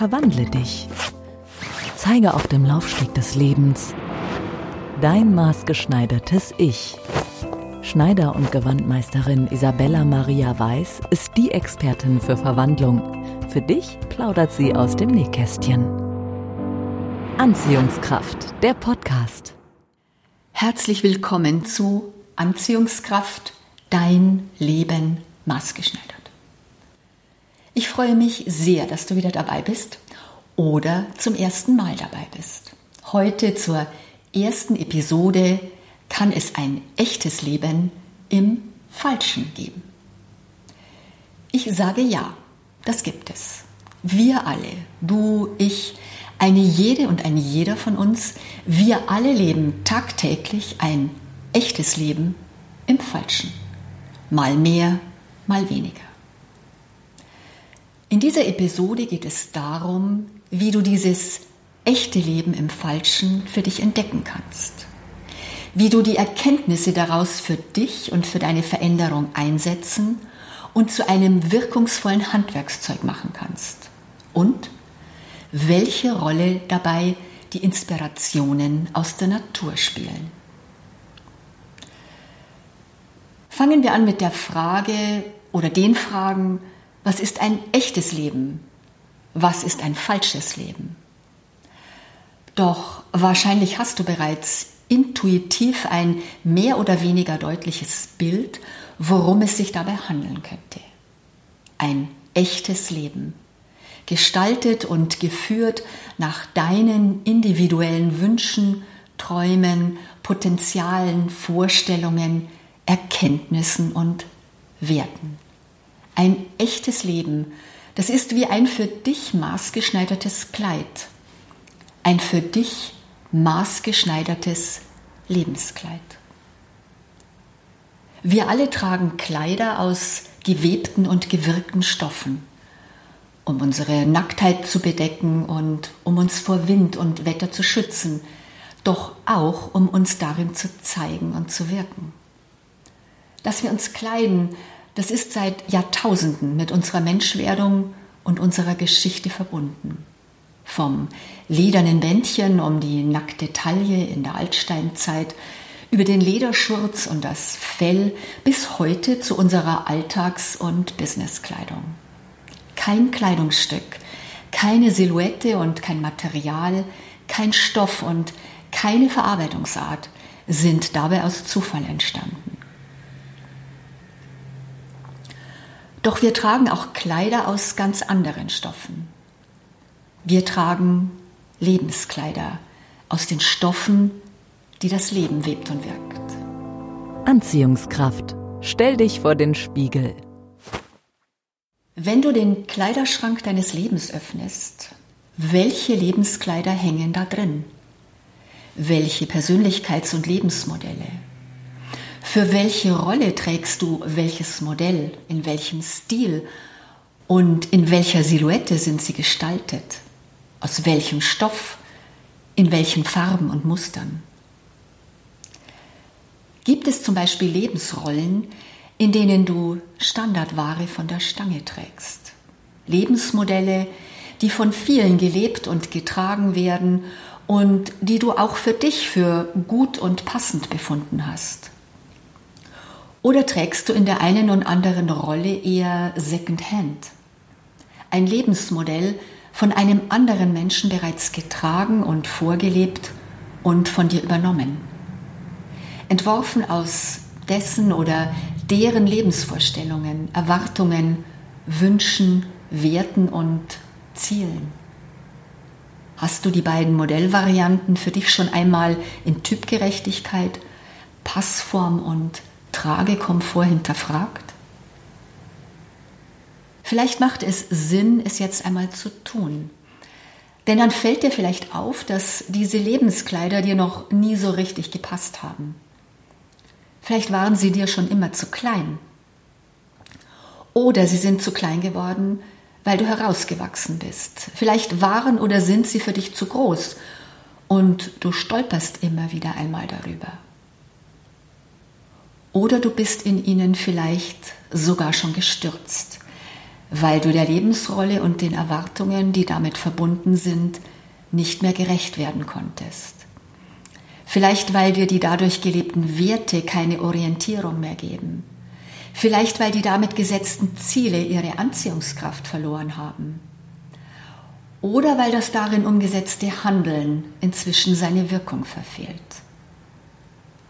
Verwandle dich. Zeige auf dem Laufsteg des Lebens dein maßgeschneidertes Ich. Schneider- und Gewandmeisterin Isabella Maria Weiß ist die Expertin für Verwandlung. Für dich plaudert sie aus dem Nähkästchen. Anziehungskraft, der Podcast. Herzlich willkommen zu Anziehungskraft, dein Leben maßgeschneidert. Ich freue mich sehr, dass du wieder dabei bist oder zum ersten Mal dabei bist. Heute zur ersten Episode kann es ein echtes Leben im Falschen geben. Ich sage ja, das gibt es. Wir alle, du, ich, eine jede und ein jeder von uns, wir alle leben tagtäglich ein echtes Leben im Falschen. Mal mehr, mal weniger. In dieser Episode geht es darum, wie du dieses echte Leben im Falschen für dich entdecken kannst. Wie du die Erkenntnisse daraus für dich und für deine Veränderung einsetzen und zu einem wirkungsvollen Handwerkszeug machen kannst. Und welche Rolle dabei die Inspirationen aus der Natur spielen. Fangen wir an mit der Frage oder den Fragen, was ist ein echtes Leben? Was ist ein falsches Leben? Doch wahrscheinlich hast du bereits intuitiv ein mehr oder weniger deutliches Bild, worum es sich dabei handeln könnte. Ein echtes Leben, gestaltet und geführt nach deinen individuellen Wünschen, Träumen, Potenzialen, Vorstellungen, Erkenntnissen und Werten ein echtes Leben, das ist wie ein für dich maßgeschneidertes Kleid, ein für dich maßgeschneidertes Lebenskleid. Wir alle tragen Kleider aus gewebten und gewirkten Stoffen, um unsere Nacktheit zu bedecken und um uns vor Wind und Wetter zu schützen, doch auch um uns darin zu zeigen und zu wirken. Dass wir uns kleiden, das ist seit Jahrtausenden mit unserer Menschwerdung und unserer Geschichte verbunden. Vom ledernen Bändchen um die nackte Taille in der Altsteinzeit über den Lederschurz und das Fell bis heute zu unserer Alltags- und Businesskleidung. Kein Kleidungsstück, keine Silhouette und kein Material, kein Stoff und keine Verarbeitungsart sind dabei aus Zufall entstanden. Doch wir tragen auch Kleider aus ganz anderen Stoffen. Wir tragen Lebenskleider aus den Stoffen, die das Leben webt und wirkt. Anziehungskraft. Stell dich vor den Spiegel. Wenn du den Kleiderschrank deines Lebens öffnest, welche Lebenskleider hängen da drin? Welche Persönlichkeits- und Lebensmodelle? Für welche Rolle trägst du welches Modell, in welchem Stil und in welcher Silhouette sind sie gestaltet? Aus welchem Stoff, in welchen Farben und Mustern? Gibt es zum Beispiel Lebensrollen, in denen du Standardware von der Stange trägst? Lebensmodelle, die von vielen gelebt und getragen werden und die du auch für dich für gut und passend befunden hast? Oder trägst du in der einen und anderen Rolle eher Secondhand? Ein Lebensmodell von einem anderen Menschen bereits getragen und vorgelebt und von dir übernommen. Entworfen aus dessen oder deren Lebensvorstellungen, Erwartungen, Wünschen, Werten und Zielen. Hast du die beiden Modellvarianten für dich schon einmal in Typgerechtigkeit, Passform und Tragekomfort hinterfragt? Vielleicht macht es Sinn, es jetzt einmal zu tun. Denn dann fällt dir vielleicht auf, dass diese Lebenskleider dir noch nie so richtig gepasst haben. Vielleicht waren sie dir schon immer zu klein. Oder sie sind zu klein geworden, weil du herausgewachsen bist. Vielleicht waren oder sind sie für dich zu groß und du stolperst immer wieder einmal darüber. Oder du bist in ihnen vielleicht sogar schon gestürzt, weil du der Lebensrolle und den Erwartungen, die damit verbunden sind, nicht mehr gerecht werden konntest. Vielleicht weil dir die dadurch gelebten Werte keine Orientierung mehr geben. Vielleicht weil die damit gesetzten Ziele ihre Anziehungskraft verloren haben. Oder weil das darin umgesetzte Handeln inzwischen seine Wirkung verfehlt.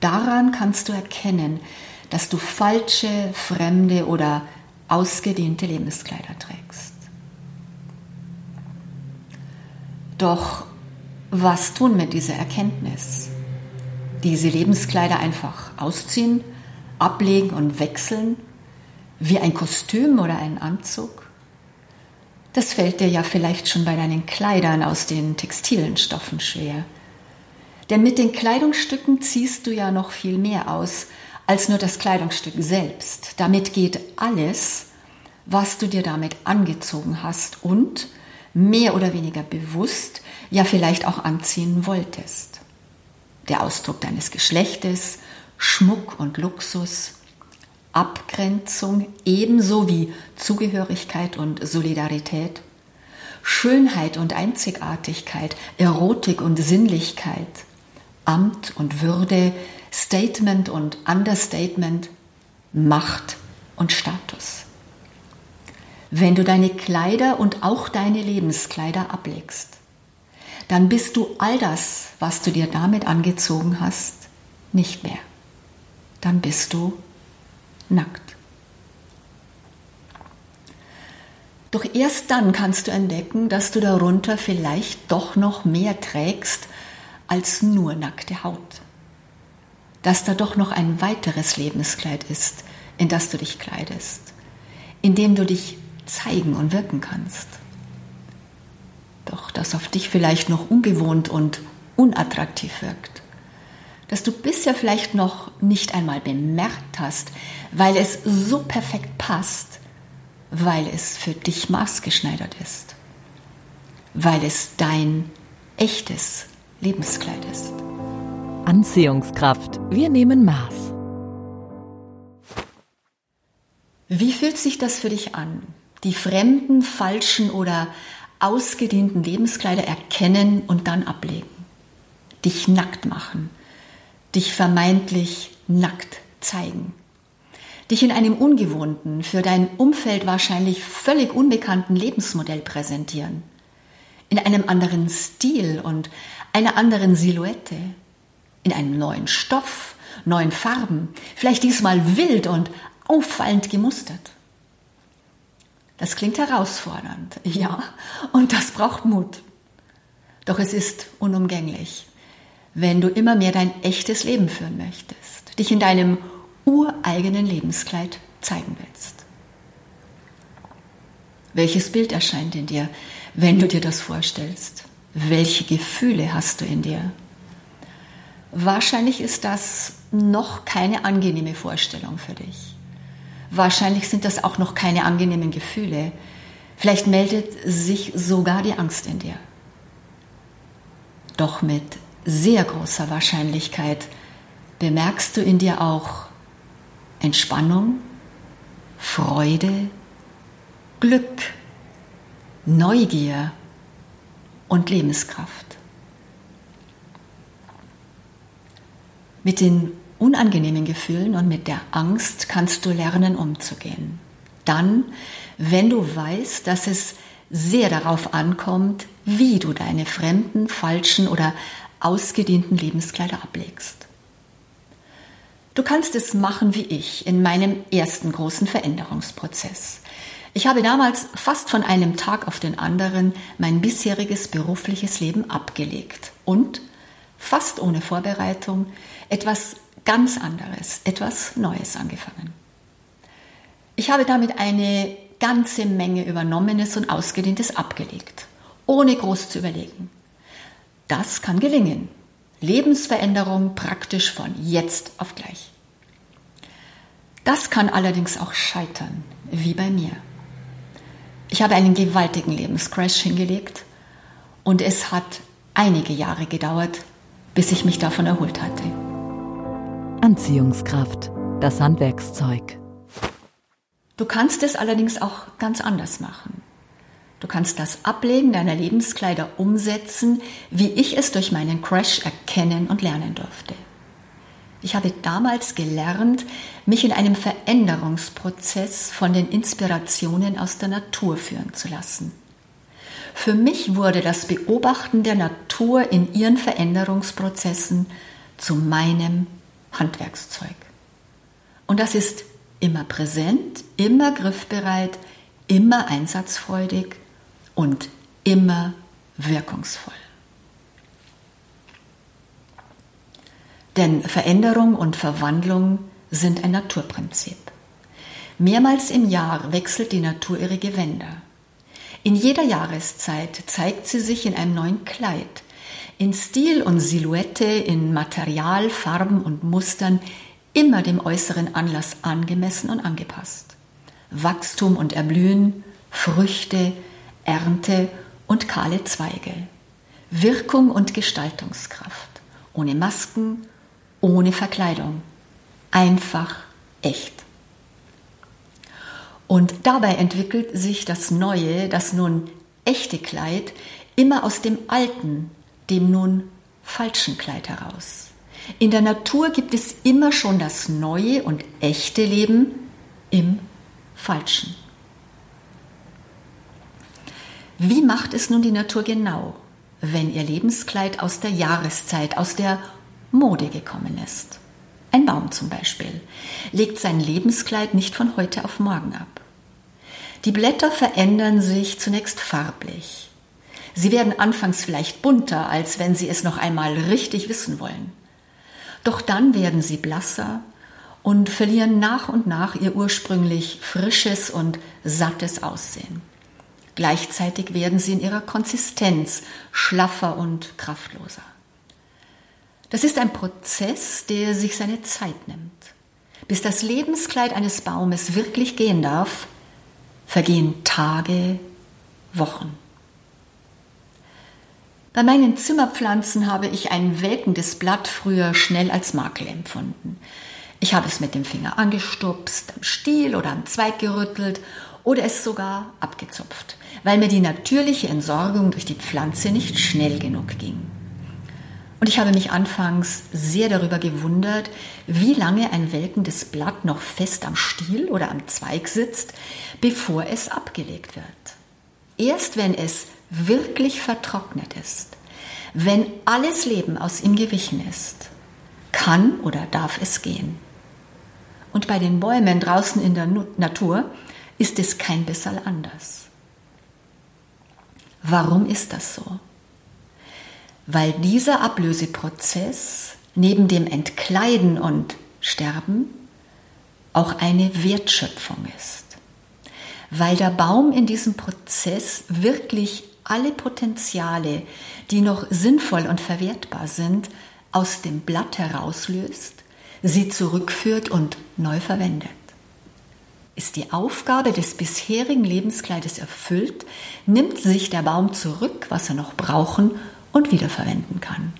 Daran kannst du erkennen, dass du falsche, fremde oder ausgedehnte Lebenskleider trägst. Doch was tun mit dieser Erkenntnis? Diese Lebenskleider einfach ausziehen, ablegen und wechseln, wie ein Kostüm oder ein Anzug? Das fällt dir ja vielleicht schon bei deinen Kleidern aus den textilen Stoffen schwer. Denn mit den Kleidungsstücken ziehst du ja noch viel mehr aus als nur das Kleidungsstück selbst. Damit geht alles, was du dir damit angezogen hast und mehr oder weniger bewusst ja vielleicht auch anziehen wolltest. Der Ausdruck deines Geschlechtes, Schmuck und Luxus, Abgrenzung ebenso wie Zugehörigkeit und Solidarität, Schönheit und Einzigartigkeit, Erotik und Sinnlichkeit, Amt und Würde, Statement und Understatement, Macht und Status. Wenn du deine Kleider und auch deine Lebenskleider ablegst, dann bist du all das, was du dir damit angezogen hast, nicht mehr. Dann bist du nackt. Doch erst dann kannst du entdecken, dass du darunter vielleicht doch noch mehr trägst als nur nackte Haut dass da doch noch ein weiteres Lebenskleid ist, in das du dich kleidest, in dem du dich zeigen und wirken kannst. Doch das auf dich vielleicht noch ungewohnt und unattraktiv wirkt, dass du bisher vielleicht noch nicht einmal bemerkt hast, weil es so perfekt passt, weil es für dich maßgeschneidert ist, weil es dein echtes Lebenskleid ist. Anziehungskraft. Wir nehmen Maß. Wie fühlt sich das für dich an? Die fremden, falschen oder ausgedehnten Lebenskleider erkennen und dann ablegen. Dich nackt machen. Dich vermeintlich nackt zeigen. Dich in einem ungewohnten, für dein Umfeld wahrscheinlich völlig unbekannten Lebensmodell präsentieren. In einem anderen Stil und einer anderen Silhouette in einem neuen Stoff, neuen Farben, vielleicht diesmal wild und auffallend gemustert. Das klingt herausfordernd, ja, und das braucht Mut. Doch es ist unumgänglich, wenn du immer mehr dein echtes Leben führen möchtest, dich in deinem ureigenen Lebenskleid zeigen willst. Welches Bild erscheint in dir, wenn du dir das vorstellst? Welche Gefühle hast du in dir? Wahrscheinlich ist das noch keine angenehme Vorstellung für dich. Wahrscheinlich sind das auch noch keine angenehmen Gefühle. Vielleicht meldet sich sogar die Angst in dir. Doch mit sehr großer Wahrscheinlichkeit bemerkst du in dir auch Entspannung, Freude, Glück, Neugier und Lebenskraft. Mit den unangenehmen Gefühlen und mit der Angst kannst du lernen umzugehen. Dann, wenn du weißt, dass es sehr darauf ankommt, wie du deine fremden, falschen oder ausgedehnten Lebenskleider ablegst. Du kannst es machen wie ich in meinem ersten großen Veränderungsprozess. Ich habe damals fast von einem Tag auf den anderen mein bisheriges berufliches Leben abgelegt und fast ohne Vorbereitung etwas ganz anderes, etwas Neues angefangen. Ich habe damit eine ganze Menge Übernommenes und Ausgedehntes abgelegt, ohne groß zu überlegen. Das kann gelingen. Lebensveränderung praktisch von jetzt auf gleich. Das kann allerdings auch scheitern, wie bei mir. Ich habe einen gewaltigen Lebenscrash hingelegt und es hat einige Jahre gedauert, bis ich mich davon erholt hatte. Anziehungskraft, das Handwerkszeug. Du kannst es allerdings auch ganz anders machen. Du kannst das Ablegen deiner Lebenskleider umsetzen, wie ich es durch meinen Crash erkennen und lernen durfte. Ich habe damals gelernt, mich in einem Veränderungsprozess von den Inspirationen aus der Natur führen zu lassen. Für mich wurde das Beobachten der Natur in ihren Veränderungsprozessen zu meinem Handwerkszeug. Und das ist immer präsent, immer griffbereit, immer einsatzfreudig und immer wirkungsvoll. Denn Veränderung und Verwandlung sind ein Naturprinzip. Mehrmals im Jahr wechselt die Natur ihre Gewänder. In jeder Jahreszeit zeigt sie sich in einem neuen Kleid, in Stil und Silhouette, in Material, Farben und Mustern, immer dem äußeren Anlass angemessen und angepasst. Wachstum und Erblühen, Früchte, Ernte und kahle Zweige. Wirkung und Gestaltungskraft. Ohne Masken, ohne Verkleidung. Einfach echt. Und dabei entwickelt sich das neue, das nun echte Kleid immer aus dem alten, dem nun falschen Kleid heraus. In der Natur gibt es immer schon das neue und echte Leben im falschen. Wie macht es nun die Natur genau, wenn ihr Lebenskleid aus der Jahreszeit, aus der Mode gekommen ist. Ein Baum zum Beispiel legt sein Lebenskleid nicht von heute auf morgen ab. Die Blätter verändern sich zunächst farblich. Sie werden anfangs vielleicht bunter, als wenn sie es noch einmal richtig wissen wollen. Doch dann werden sie blasser und verlieren nach und nach ihr ursprünglich frisches und sattes Aussehen. Gleichzeitig werden sie in ihrer Konsistenz schlaffer und kraftloser. Das ist ein Prozess, der sich seine Zeit nimmt. Bis das Lebenskleid eines Baumes wirklich gehen darf, vergehen Tage, Wochen. Bei meinen Zimmerpflanzen habe ich ein welkendes Blatt früher schnell als Makel empfunden. Ich habe es mit dem Finger angestupst, am Stiel oder am Zweig gerüttelt oder es sogar abgezupft, weil mir die natürliche Entsorgung durch die Pflanze nicht schnell genug ging. Und ich habe mich anfangs sehr darüber gewundert, wie lange ein welkendes Blatt noch fest am Stiel oder am Zweig sitzt, bevor es abgelegt wird. Erst wenn es wirklich vertrocknet ist, wenn alles Leben aus ihm gewichen ist, kann oder darf es gehen. Und bei den Bäumen draußen in der Natur ist es kein bisschen anders. Warum ist das so? Weil dieser Ablöseprozess neben dem Entkleiden und Sterben auch eine Wertschöpfung ist. Weil der Baum in diesem Prozess wirklich alle Potenziale, die noch sinnvoll und verwertbar sind, aus dem Blatt herauslöst, sie zurückführt und neu verwendet. Ist die Aufgabe des bisherigen Lebenskleides erfüllt, nimmt sich der Baum zurück, was er noch brauchen und wiederverwenden kann.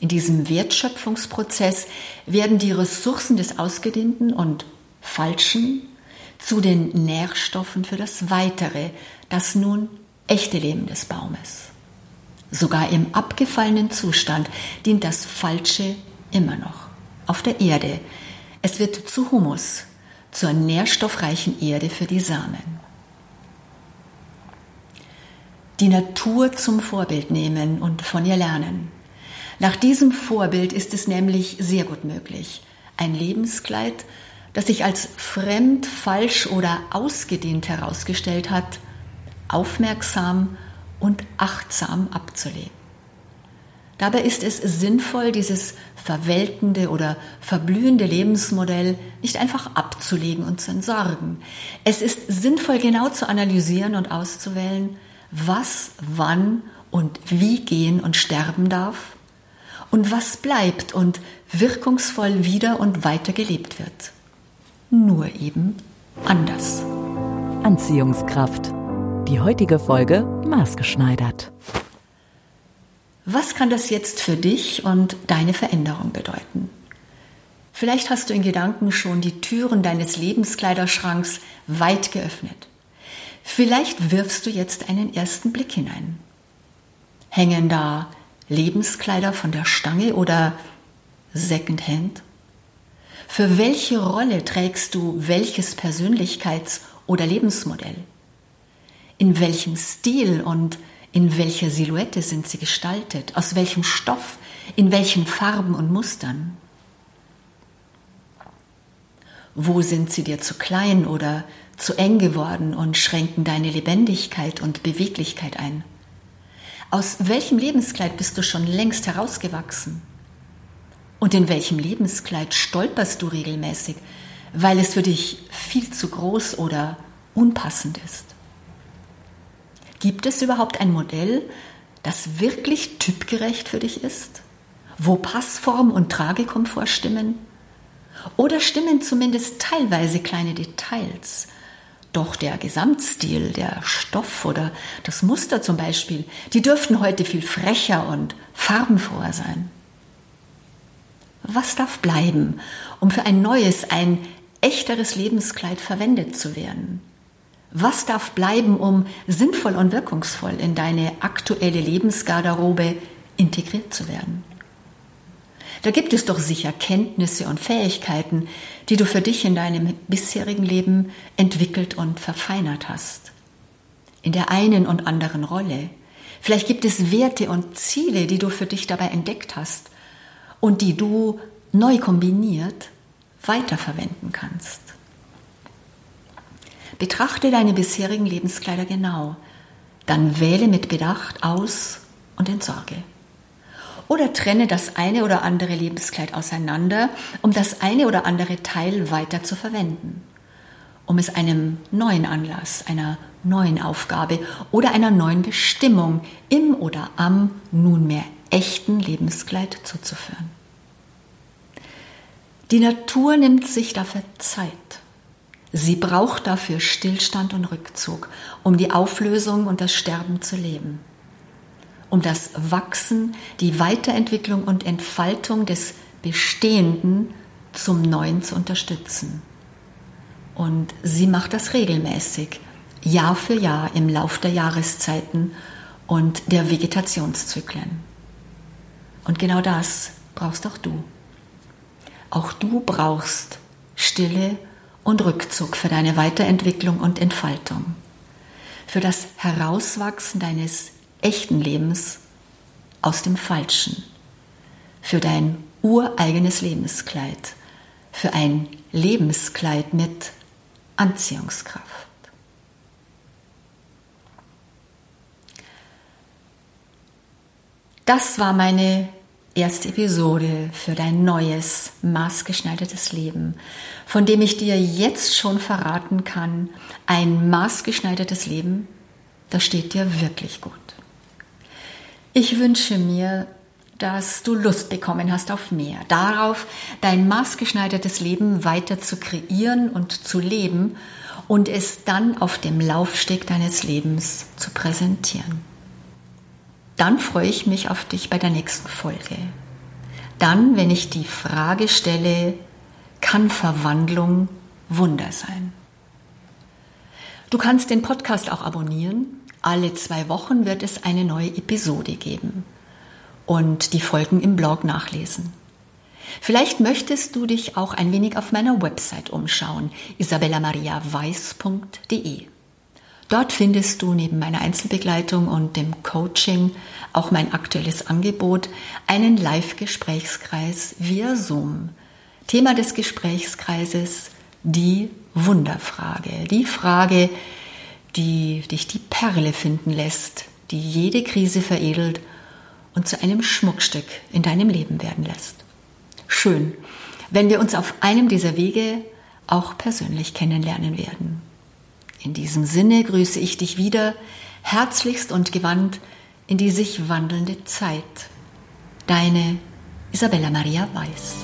In diesem Wertschöpfungsprozess werden die Ressourcen des Ausgedehnten und Falschen zu den Nährstoffen für das weitere, das nun echte Leben des Baumes. Sogar im abgefallenen Zustand dient das Falsche immer noch auf der Erde. Es wird zu Humus, zur nährstoffreichen Erde für die Samen die Natur zum Vorbild nehmen und von ihr lernen. Nach diesem Vorbild ist es nämlich sehr gut möglich, ein Lebenskleid, das sich als fremd, falsch oder ausgedehnt herausgestellt hat, aufmerksam und achtsam abzulegen. Dabei ist es sinnvoll, dieses verwelkende oder verblühende Lebensmodell nicht einfach abzulegen und zu entsorgen. Es ist sinnvoll, genau zu analysieren und auszuwählen, was, wann und wie gehen und sterben darf und was bleibt und wirkungsvoll wieder und weiter gelebt wird. Nur eben anders. Anziehungskraft. Die heutige Folge maßgeschneidert. Was kann das jetzt für dich und deine Veränderung bedeuten? Vielleicht hast du in Gedanken schon die Türen deines Lebenskleiderschranks weit geöffnet. Vielleicht wirfst du jetzt einen ersten Blick hinein. Hängen da Lebenskleider von der Stange oder Secondhand? Für welche Rolle trägst du welches Persönlichkeits- oder Lebensmodell? In welchem Stil und in welcher Silhouette sind sie gestaltet? Aus welchem Stoff? In welchen Farben und Mustern? Wo sind sie dir zu klein oder zu eng geworden und schränken deine Lebendigkeit und Beweglichkeit ein? Aus welchem Lebenskleid bist du schon längst herausgewachsen? Und in welchem Lebenskleid stolperst du regelmäßig, weil es für dich viel zu groß oder unpassend ist? Gibt es überhaupt ein Modell, das wirklich typgerecht für dich ist? Wo Passform und Tragekomfort stimmen? Oder stimmen zumindest teilweise kleine Details? Doch der Gesamtstil, der Stoff oder das Muster zum Beispiel, die dürften heute viel frecher und farbenfroher sein. Was darf bleiben, um für ein neues, ein echteres Lebenskleid verwendet zu werden? Was darf bleiben, um sinnvoll und wirkungsvoll in deine aktuelle Lebensgarderobe integriert zu werden? Da gibt es doch sicher Kenntnisse und Fähigkeiten, die du für dich in deinem bisherigen Leben entwickelt und verfeinert hast. In der einen und anderen Rolle. Vielleicht gibt es Werte und Ziele, die du für dich dabei entdeckt hast und die du neu kombiniert weiterverwenden kannst. Betrachte deine bisherigen Lebenskleider genau, dann wähle mit Bedacht aus und entsorge. Oder trenne das eine oder andere Lebenskleid auseinander, um das eine oder andere Teil weiter zu verwenden, um es einem neuen Anlass, einer neuen Aufgabe oder einer neuen Bestimmung im oder am nunmehr echten Lebenskleid zuzuführen. Die Natur nimmt sich dafür Zeit. Sie braucht dafür Stillstand und Rückzug, um die Auflösung und das Sterben zu leben, um das Wachsen, die Weiterentwicklung und Entfaltung des Bestehenden zum Neuen zu unterstützen. Und sie macht das regelmäßig, Jahr für Jahr im Lauf der Jahreszeiten und der Vegetationszyklen. Und genau das brauchst auch du. Auch du brauchst Stille und Rückzug für deine Weiterentwicklung und Entfaltung, für das Herauswachsen deines echten Lebens aus dem Falschen, für dein ureigenes Lebenskleid, für ein Lebenskleid mit Anziehungskraft. Das war meine erste Episode für dein neues, maßgeschneidertes Leben, von dem ich dir jetzt schon verraten kann, ein maßgeschneidertes Leben, das steht dir wirklich gut. Ich wünsche mir, dass du Lust bekommen hast auf mehr, darauf, dein maßgeschneidertes Leben weiter zu kreieren und zu leben und es dann auf dem Laufsteg deines Lebens zu präsentieren dann freue ich mich auf dich bei der nächsten Folge. Dann, wenn ich die Frage stelle, kann Verwandlung Wunder sein? Du kannst den Podcast auch abonnieren. Alle zwei Wochen wird es eine neue Episode geben und die Folgen im Blog nachlesen. Vielleicht möchtest du dich auch ein wenig auf meiner Website umschauen, isabellamariaweiß.de. Dort findest du neben meiner Einzelbegleitung und dem Coaching auch mein aktuelles Angebot, einen Live-Gesprächskreis via Zoom. Thema des Gesprächskreises die Wunderfrage, die Frage, die dich die Perle finden lässt, die jede Krise veredelt und zu einem Schmuckstück in deinem Leben werden lässt. Schön, wenn wir uns auf einem dieser Wege auch persönlich kennenlernen werden. In diesem Sinne grüße ich dich wieder herzlichst und gewandt in die sich wandelnde Zeit. Deine Isabella Maria Weiß.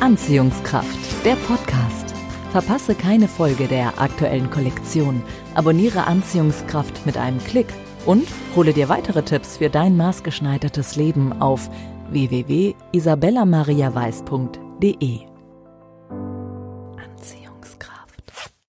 Anziehungskraft, der Podcast. Verpasse keine Folge der aktuellen Kollektion. Abonniere Anziehungskraft mit einem Klick und hole dir weitere Tipps für dein maßgeschneidertes Leben auf www.isabellamariaweiß.de.